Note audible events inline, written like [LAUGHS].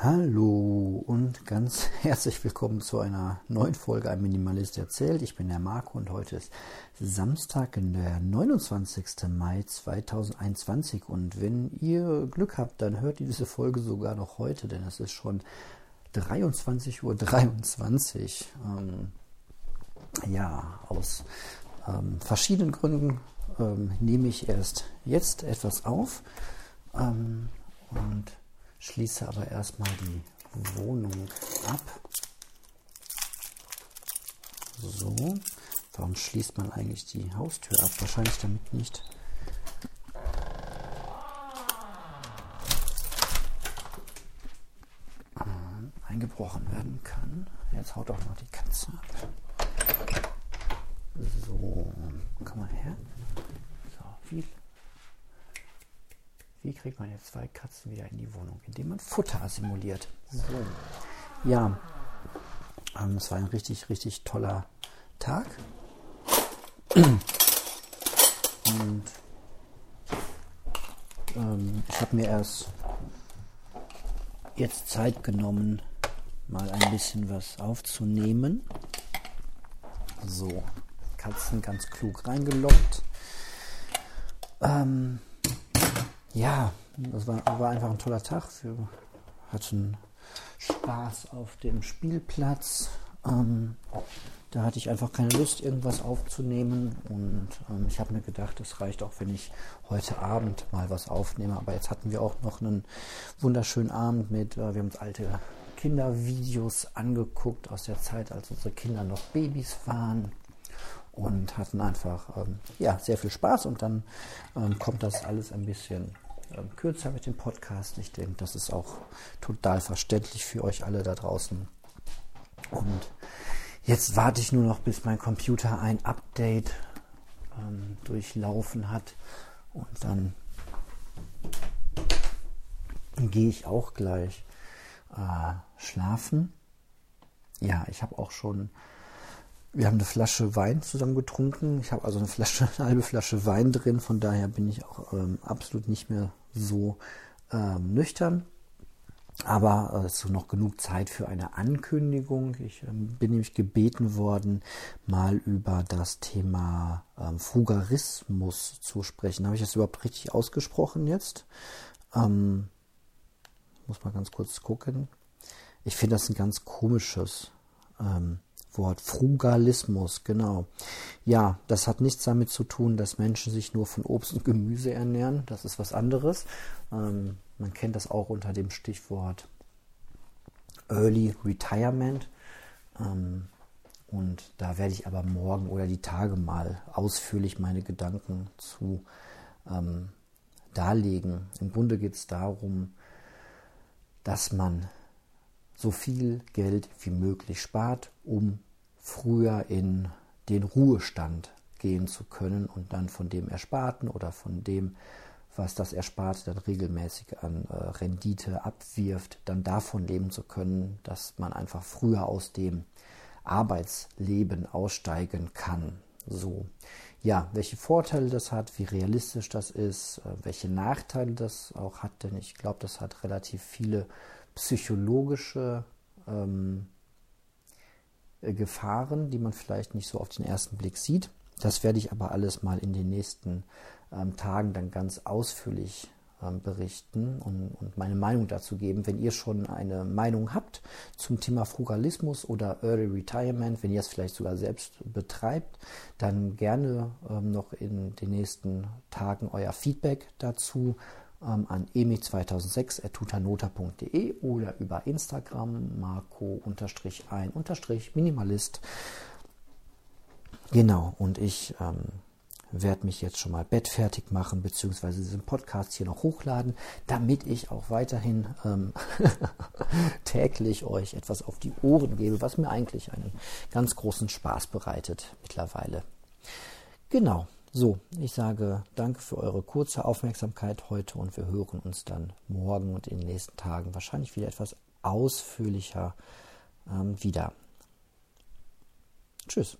Hallo und ganz [LAUGHS] herzlich willkommen zu einer neuen Folge Ein Minimalist erzählt. Ich bin der Marco und heute ist Samstag, der 29. Mai 2021 und wenn ihr Glück habt, dann hört ihr diese Folge sogar noch heute, denn es ist schon 23.23 Uhr. 23. Ähm, ja, aus ähm, verschiedenen Gründen ähm, nehme ich erst jetzt etwas auf ähm, und schließe aber erstmal die Wohnung ab. So, warum schließt man eigentlich die Haustür ab? Wahrscheinlich damit nicht eingebrochen werden kann. Jetzt haut auch noch die Katze ab. So, komm mal her. So, wie wie kriegt man jetzt zwei Katzen wieder in die Wohnung? Indem man Futter simuliert. So. Ja, ähm, es war ein richtig, richtig toller Tag. Und ähm, ich habe mir erst jetzt Zeit genommen, mal ein bisschen was aufzunehmen. So, Katzen ganz klug reingelockt. Ähm, ja, das war, war, einfach ein toller Tag. Wir hatten Spaß auf dem Spielplatz. Ähm, da hatte ich einfach keine Lust, irgendwas aufzunehmen. Und ähm, ich habe mir gedacht, es reicht auch, wenn ich heute Abend mal was aufnehme. Aber jetzt hatten wir auch noch einen wunderschönen Abend mit, äh, wir haben uns alte Kindervideos angeguckt aus der Zeit, als unsere Kinder noch Babys waren und hatten einfach ähm, ja, sehr viel Spaß und dann ähm, kommt das alles ein bisschen ähm, kürzer mit dem Podcast. Ich denke, das ist auch total verständlich für euch alle da draußen. Und jetzt warte ich nur noch, bis mein Computer ein Update ähm, durchlaufen hat und dann gehe ich auch gleich äh, schlafen. Ja, ich habe auch schon wir haben eine Flasche Wein zusammen getrunken. Ich habe also eine Flasche, [LAUGHS] eine halbe Flasche Wein drin. Von daher bin ich auch ähm, absolut nicht mehr so ähm, nüchtern. Aber äh, es ist noch genug Zeit für eine Ankündigung. Ich ähm, bin nämlich gebeten worden, mal über das Thema ähm, Frugarismus zu sprechen. Habe ich das überhaupt richtig ausgesprochen jetzt? Ähm, muss mal ganz kurz gucken. Ich finde das ein ganz komisches ähm, Wort. Frugalismus, genau. Ja, das hat nichts damit zu tun, dass Menschen sich nur von Obst und Gemüse ernähren. Das ist was anderes. Ähm, man kennt das auch unter dem Stichwort Early Retirement. Ähm, und da werde ich aber morgen oder die Tage mal ausführlich meine Gedanken zu ähm, darlegen. Im Grunde geht es darum, dass man so viel Geld wie möglich spart, um früher in den Ruhestand gehen zu können und dann von dem Ersparten oder von dem, was das Ersparte dann regelmäßig an äh, Rendite abwirft, dann davon leben zu können, dass man einfach früher aus dem Arbeitsleben aussteigen kann. So, ja, welche Vorteile das hat, wie realistisch das ist, äh, welche Nachteile das auch hat, denn ich glaube, das hat relativ viele psychologische ähm, äh, Gefahren, die man vielleicht nicht so auf den ersten Blick sieht. Das werde ich aber alles mal in den nächsten ähm, Tagen dann ganz ausführlich ähm, berichten und, und, meine Meinung dazu geben. Wenn ihr schon eine Meinung habt zum Thema Frugalismus oder Early Retirement, wenn ihr es vielleicht sogar selbst betreibt, dann gerne ähm, noch in den nächsten Tagen euer Feedback dazu ähm, an emi2006.tutanota.de oder über Instagram marco-ein-minimalist. Genau, und ich ähm, werde mich jetzt schon mal bettfertig machen, beziehungsweise diesen Podcast hier noch hochladen, damit ich auch weiterhin ähm, [LAUGHS] täglich euch etwas auf die Ohren gebe, was mir eigentlich einen ganz großen Spaß bereitet mittlerweile. Genau. So, ich sage danke für eure kurze Aufmerksamkeit heute und wir hören uns dann morgen und in den nächsten Tagen wahrscheinlich wieder etwas ausführlicher ähm, wieder. Tschüss.